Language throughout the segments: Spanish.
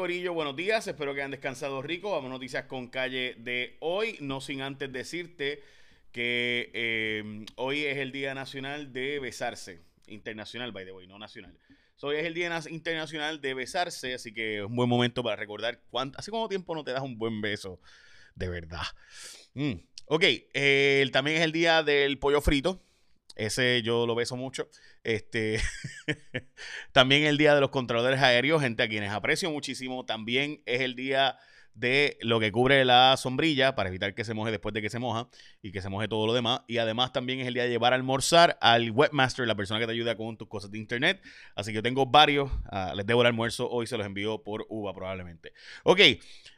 Corillo, buenos días, espero que hayan descansado rico. Vamos a noticias con calle de hoy, no sin antes decirte que eh, hoy es el Día Nacional de Besarse, internacional, by the way, no nacional. hoy es el Día Internacional de Besarse, así que es un buen momento para recordar cuánto, hace cuánto tiempo no te das un buen beso, de verdad. Mm. Ok, eh, también es el Día del Pollo Frito. Ese yo lo beso mucho. Este, también el día de los controladores aéreos, gente a quienes aprecio muchísimo. También es el día de lo que cubre la sombrilla para evitar que se moje después de que se moja y que se moje todo lo demás. Y además también es el día de llevar a almorzar al webmaster, la persona que te ayuda con tus cosas de internet. Así que yo tengo varios, ah, les debo el almuerzo, hoy se los envío por UVA probablemente. Ok,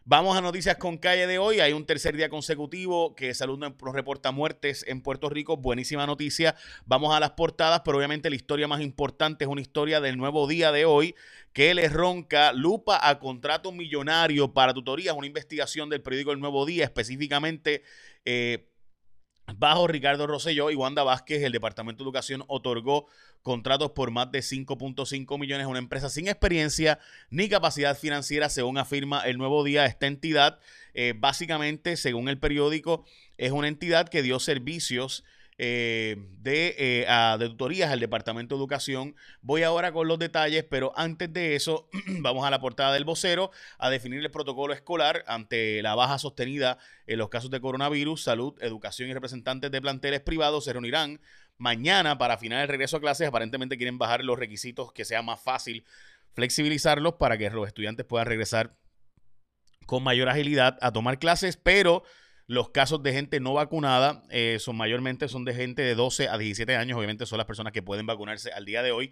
vamos a noticias con calle de hoy. Hay un tercer día consecutivo que Salud no reporta muertes en Puerto Rico. Buenísima noticia. Vamos a las portadas, pero obviamente la historia más importante es una historia del nuevo día de hoy que le ronca lupa a contrato millonario para tutorías, una investigación del periódico El Nuevo Día, específicamente eh, bajo Ricardo Rosselló y Wanda Vázquez, el Departamento de Educación otorgó contratos por más de 5.5 millones a una empresa sin experiencia ni capacidad financiera, según afirma El Nuevo Día. Esta entidad, eh, básicamente, según el periódico, es una entidad que dio servicios eh, de, eh, de tutorías al Departamento de Educación. Voy ahora con los detalles, pero antes de eso, vamos a la portada del vocero a definir el protocolo escolar ante la baja sostenida en los casos de coronavirus. Salud, educación y representantes de planteles privados se reunirán mañana para afinar el regreso a clases. Aparentemente quieren bajar los requisitos que sea más fácil flexibilizarlos para que los estudiantes puedan regresar con mayor agilidad a tomar clases, pero los casos de gente no vacunada eh, son mayormente son de gente de 12 a 17 años. Obviamente son las personas que pueden vacunarse al día de hoy.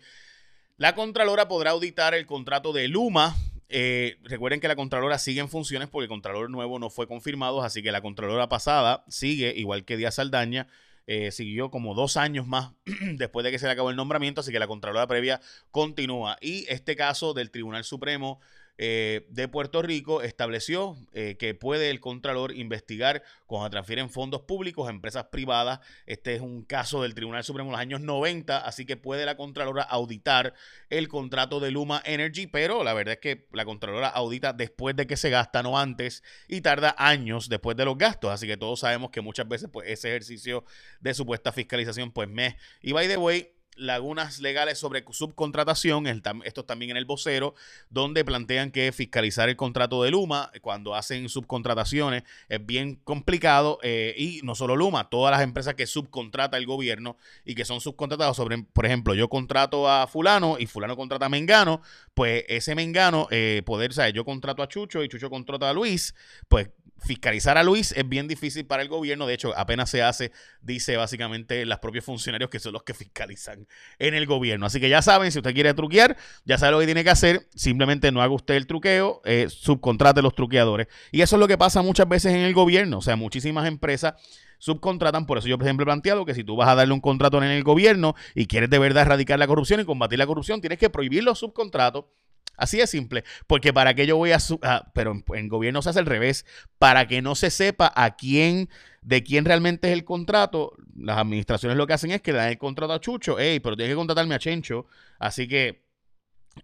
La Contralora podrá auditar el contrato de Luma. Eh, recuerden que la Contralora sigue en funciones porque el Contralor nuevo no fue confirmado, así que la Contralora pasada sigue, igual que Díaz Saldaña, eh, siguió como dos años más después de que se le acabó el nombramiento, así que la Contralora previa continúa. Y este caso del Tribunal Supremo eh, de Puerto Rico estableció eh, que puede el Contralor investigar cuando transfieren fondos públicos a empresas privadas. Este es un caso del Tribunal Supremo en los años 90, así que puede la Contralora auditar el contrato de Luma Energy, pero la verdad es que la Contralora audita después de que se gasta, no antes, y tarda años después de los gastos. Así que todos sabemos que muchas veces pues, ese ejercicio de supuesta fiscalización, pues me. Y by the way, lagunas legales sobre subcontratación, esto también en el vocero, donde plantean que fiscalizar el contrato de Luma cuando hacen subcontrataciones es bien complicado eh, y no solo Luma, todas las empresas que subcontrata el gobierno y que son subcontratados sobre, por ejemplo, yo contrato a fulano y fulano contrata a Mengano, pues ese Mengano, eh, poder, ¿sabes? Yo contrato a Chucho y Chucho contrata a Luis, pues fiscalizar a Luis es bien difícil para el gobierno. De hecho, apenas se hace, dice básicamente los propios funcionarios que son los que fiscalizan en el gobierno. Así que ya saben, si usted quiere truquear, ya sabe lo que tiene que hacer. Simplemente no haga usted el truqueo, eh, subcontrate los truqueadores. Y eso es lo que pasa muchas veces en el gobierno. O sea, muchísimas empresas subcontratan. Por eso yo, por ejemplo, he planteado que si tú vas a darle un contrato en el gobierno y quieres de verdad erradicar la corrupción y combatir la corrupción, tienes que prohibir los subcontratos Así de simple. Porque para que yo voy a... pero en, gobierno se hace al revés. Para que no se sepa a quién, de quién realmente es el contrato, las administraciones lo que hacen es que le dan el contrato a Chucho. Ey, pero tienes que contratarme a Chencho. Así que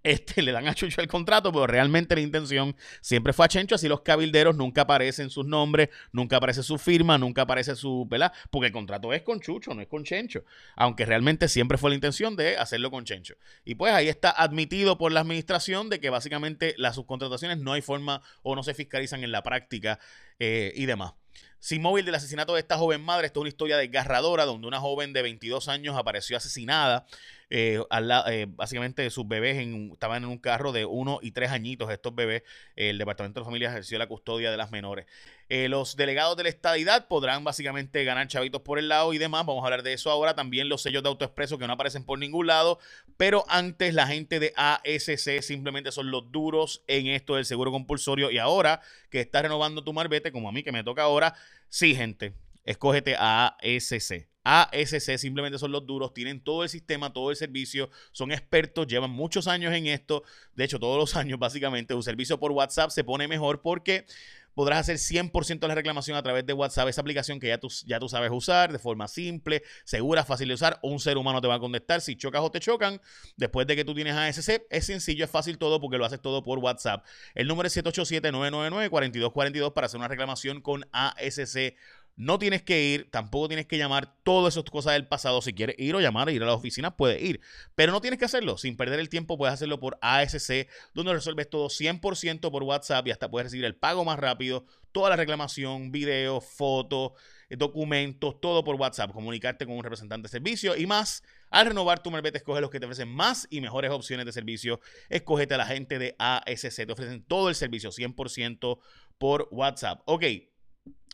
este, le dan a Chucho el contrato, pero realmente la intención siempre fue a Chencho, así los cabilderos nunca aparecen sus nombres, nunca aparece su firma, nunca aparece su, ¿verdad? Porque el contrato es con Chucho, no es con Chencho, aunque realmente siempre fue la intención de hacerlo con Chencho. Y pues ahí está admitido por la administración de que básicamente las subcontrataciones no hay forma o no se fiscalizan en la práctica eh, y demás. Sin móvil del asesinato de esta joven madre, esto es una historia desgarradora donde una joven de 22 años apareció asesinada eh, eh, básicamente sus bebés estaban en un carro de uno y tres añitos, estos bebés. el Departamento de Familia ejerció la custodia de las menores. Eh, los delegados de la estadidad podrán básicamente ganar chavitos por el lado y demás. Vamos a hablar de eso ahora. También los sellos de autoexpreso que no aparecen por ningún lado. Pero antes la gente de ASC simplemente son los duros en esto del seguro compulsorio. Y ahora que está renovando tu marbete, como a mí que me toca ahora, sí, gente, escógete a ASC. ASC simplemente son los duros, tienen todo el sistema, todo el servicio, son expertos, llevan muchos años en esto. De hecho, todos los años básicamente un servicio por WhatsApp se pone mejor porque podrás hacer 100% de la reclamación a través de WhatsApp, esa aplicación que ya tú, ya tú sabes usar de forma simple, segura, fácil de usar. Un ser humano te va a contestar si chocas o te chocan. Después de que tú tienes ASC, es sencillo, es fácil todo porque lo haces todo por WhatsApp. El número es 787-999-4242 para hacer una reclamación con ASC no tienes que ir, tampoco tienes que llamar todas esas cosas del pasado. Si quieres ir o llamar, ir a la oficina, puedes ir. Pero no tienes que hacerlo. Sin perder el tiempo, puedes hacerlo por ASC, donde resuelves todo 100% por WhatsApp y hasta puedes recibir el pago más rápido, toda la reclamación, videos, fotos, eh, documentos, todo por WhatsApp. Comunicarte con un representante de servicio y más. Al renovar tu Marbete, escoge los que te ofrecen más y mejores opciones de servicio. Escógete a la gente de ASC. Te ofrecen todo el servicio 100% por WhatsApp. Ok.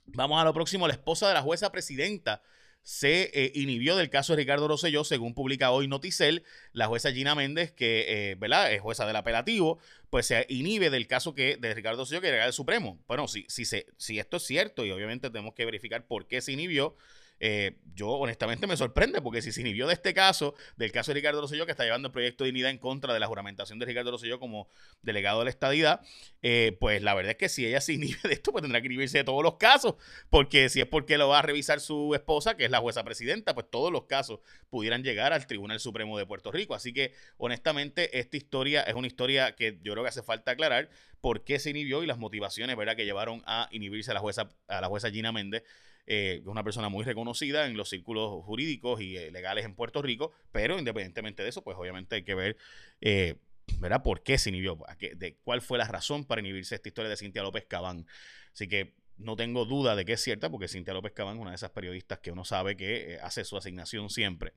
Vamos a lo próximo. La esposa de la jueza presidenta se eh, inhibió del caso de Ricardo Rosselló, según publica hoy Noticel. La jueza Gina Méndez, que eh, ¿verdad? es jueza del apelativo, pues se inhibe del caso que de Ricardo Rosselló que era el Supremo. Bueno, si, si, se, si esto es cierto, y obviamente tenemos que verificar por qué se inhibió, eh, yo honestamente me sorprende porque si se inhibió de este caso, del caso de Ricardo Rosselló, que está llevando el proyecto de dignidad en contra de la juramentación de Ricardo Rosselló como delegado de la estadidad, eh, pues la verdad es que si ella se inhibe de esto, pues tendrá que inhibirse de todos los casos, porque si es porque lo va a revisar su esposa, que es la jueza presidenta, pues todos los casos pudieran llegar al Tribunal Supremo de Puerto Rico. Así que honestamente esta historia es una historia que yo creo que hace falta aclarar por qué se inhibió y las motivaciones ¿verdad? que llevaron a inhibirse a la jueza, a la jueza Gina Méndez eh, una persona muy reconocida en los círculos jurídicos y eh, legales en Puerto Rico, pero independientemente de eso, pues obviamente hay que ver, eh, ¿verdad? ¿Por qué se inhibió? de ¿Cuál fue la razón para inhibirse esta historia de Cintia López Cabán? Así que no tengo duda de que es cierta, porque Cintia López Cabán es una de esas periodistas que uno sabe que eh, hace su asignación siempre.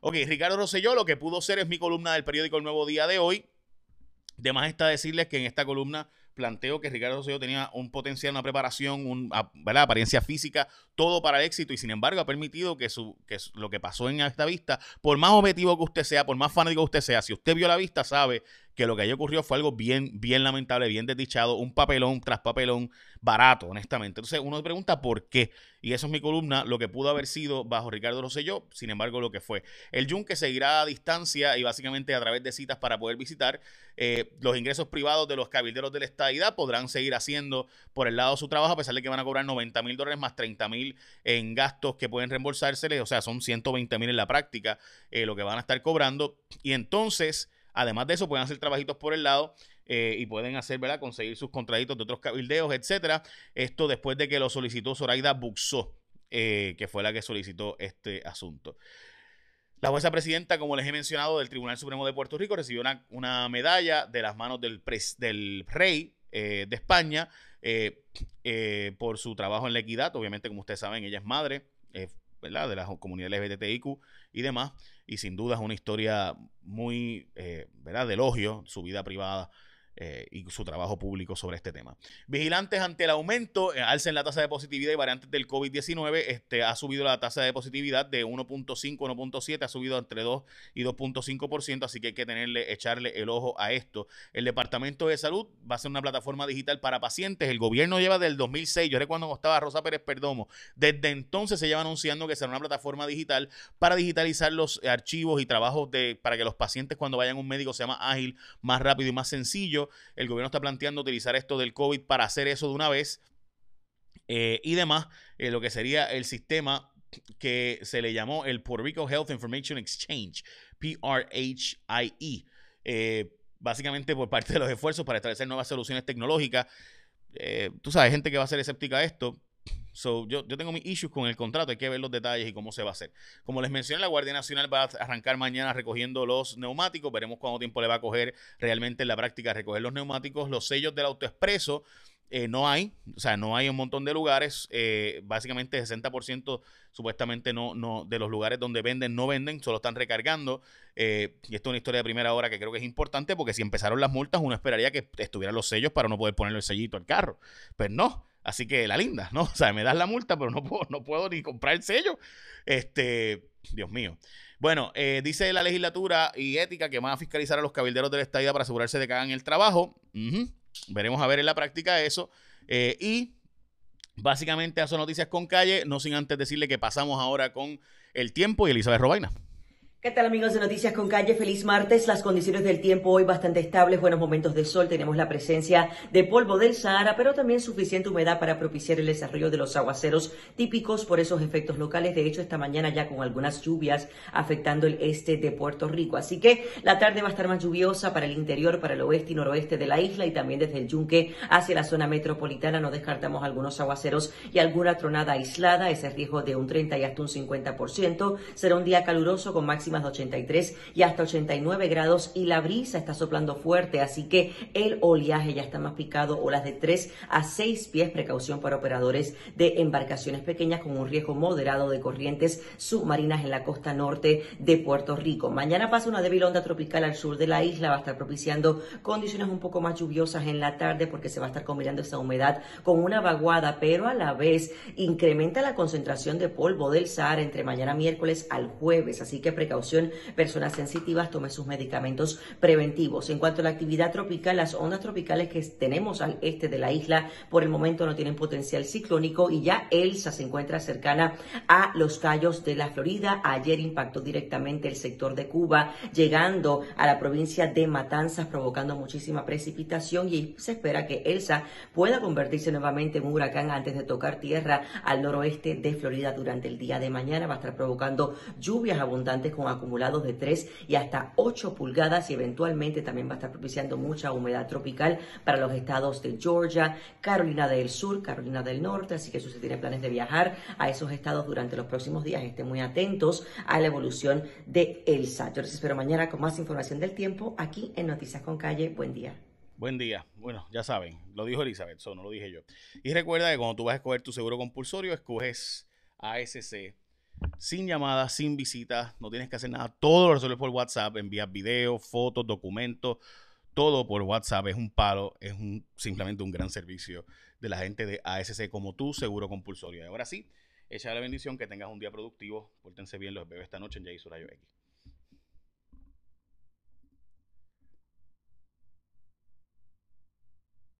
Ok, Ricardo Rosselló, lo que pudo ser es mi columna del periódico El Nuevo Día de hoy. De más está decirles que en esta columna planteo que Ricardo Rosselló tenía un potencial, una preparación, una apariencia física, todo para el éxito y sin embargo ha permitido que, su, que lo que pasó en esta vista, por más objetivo que usted sea, por más fanático que usted sea, si usted vio la vista sabe que lo que ahí ocurrió fue algo bien, bien lamentable, bien desdichado, un papelón tras papelón barato, honestamente. Entonces uno pregunta por qué. Y eso es mi columna, lo que pudo haber sido bajo Ricardo Rosselló, sin embargo lo que fue. El Yunque seguirá a distancia y básicamente a través de citas para poder visitar. Eh, los ingresos privados de los cabilderos de la estadidad podrán seguir haciendo por el lado de su trabajo, a pesar de que van a cobrar 90 mil dólares más 30 mil en gastos que pueden reembolsárseles, o sea, son 120 mil en la práctica eh, lo que van a estar cobrando. Y entonces Además de eso, pueden hacer trabajitos por el lado eh, y pueden hacer, ¿verdad? Conseguir sus contraditos de otros cabildeos, etcétera. Esto después de que lo solicitó Zoraida Buxó, eh, que fue la que solicitó este asunto. La jueza presidenta, como les he mencionado, del Tribunal Supremo de Puerto Rico recibió una, medalla de las manos del, del rey eh, de España por su trabajo en la equidad. Obviamente, como ustedes saben, ella es madre, ¿verdad? De la comunidad LGBTIQ y demás y sin duda es una historia muy, ¿verdad?, de elogio, su vida privada eh, y su trabajo público sobre este tema. Vigilantes ante el aumento, eh, alza en la tasa de positividad y variantes del COVID-19, este, ha subido la tasa de positividad de 1.5, 1.7, ha subido entre 2 y 2.5%, así que hay que tenerle, echarle el ojo a esto. El Departamento de Salud va a ser una plataforma digital para pacientes. El gobierno lleva del 2006, yo recuerdo cuando estaba Rosa Pérez Perdomo, desde entonces se lleva anunciando que será una plataforma digital para digitalizar los archivos y trabajos de, para que los pacientes cuando vayan a un médico sea más ágil, más rápido y más sencillo. El gobierno está planteando utilizar esto del COVID para hacer eso de una vez. Eh, y demás, eh, lo que sería el sistema que se le llamó el Puerto Rico Health Information Exchange, PRHIE. Eh, básicamente por parte de los esfuerzos para establecer nuevas soluciones tecnológicas. tú sabes, gente que va a ser escéptica a esto, So, yo, yo tengo mis issues con el contrato, hay que ver los detalles y cómo se va a hacer. Como les mencioné, la Guardia Nacional va a arrancar mañana recogiendo los neumáticos. Veremos cuánto tiempo le va a coger realmente en la práctica recoger los neumáticos. Los sellos del autoexpreso eh, no hay, o sea, no hay un montón de lugares. Eh, básicamente 60% supuestamente no, no, de los lugares donde venden no venden, solo están recargando. Eh, y esto es una historia de primera hora que creo que es importante porque si empezaron las multas, uno esperaría que estuvieran los sellos para no poder ponerle el sellito al carro. Pero no. Así que la linda, ¿no? O sea, me das la multa, pero no puedo, no puedo ni comprar el sello. Este, Dios mío. Bueno, eh, dice la legislatura y ética que van a fiscalizar a los cabilderos de la estadía para asegurarse de que hagan el trabajo. Veremos a ver en la práctica eso. Eh, y básicamente eso noticias con calle, no sin antes decirle que pasamos ahora con el tiempo y Elizabeth Robaina. ¿Qué tal amigos de Noticias con Calle? Feliz martes. Las condiciones del tiempo hoy bastante estables, buenos momentos de sol, tenemos la presencia de polvo del Sahara, pero también suficiente humedad para propiciar el desarrollo de los aguaceros típicos por esos efectos locales. De hecho, esta mañana ya con algunas lluvias afectando el este de Puerto Rico. Así que la tarde va a estar más lluviosa para el interior, para el oeste y noroeste de la isla y también desde el yunque hacia la zona metropolitana. No descartamos algunos aguaceros y alguna tronada aislada. Ese riesgo de un 30 y hasta un 50%. Será un día caluroso con máximo de 83 y hasta 89 grados y la brisa está soplando fuerte, así que el oleaje ya está más picado, olas de 3 a 6 pies, precaución para operadores de embarcaciones pequeñas con un riesgo moderado de corrientes submarinas en la costa norte de Puerto Rico. Mañana pasa una débil onda tropical al sur de la isla, va a estar propiciando condiciones un poco más lluviosas en la tarde porque se va a estar combinando esa humedad con una vaguada, pero a la vez incrementa la concentración de polvo del Sahara entre mañana miércoles al jueves, así que precaución personas sensitivas tome sus medicamentos preventivos. En cuanto a la actividad tropical, las ondas tropicales que tenemos al este de la isla por el momento no tienen potencial ciclónico y ya Elsa se encuentra cercana a los Cayos de la Florida. Ayer impactó directamente el sector de Cuba, llegando a la provincia de Matanzas, provocando muchísima precipitación y se espera que Elsa pueda convertirse nuevamente en un huracán antes de tocar tierra al noroeste de Florida durante el día de mañana. Va a estar provocando lluvias abundantes con acumulados de 3 y hasta 8 pulgadas y eventualmente también va a estar propiciando mucha humedad tropical para los estados de Georgia, Carolina del Sur, Carolina del Norte, así que si usted tiene planes de viajar a esos estados durante los próximos días, estén muy atentos a la evolución de Elsa. Yo les espero mañana con más información del tiempo aquí en Noticias con Calle. Buen día. Buen día. Bueno, ya saben, lo dijo Elizabeth, eso no lo dije yo. Y recuerda que cuando tú vas a escoger tu seguro compulsorio, escoges ASC sin llamadas, sin visitas, no tienes que hacer nada, todo lo resuelves por WhatsApp, envías videos, fotos, documentos, todo por WhatsApp, es un palo, es un, simplemente un gran servicio de la gente de ASC como tú, seguro compulsorio. Y ahora sí, echa la bendición, que tengas un día productivo, pórtense bien, los bebés esta noche en Jay Rayo X.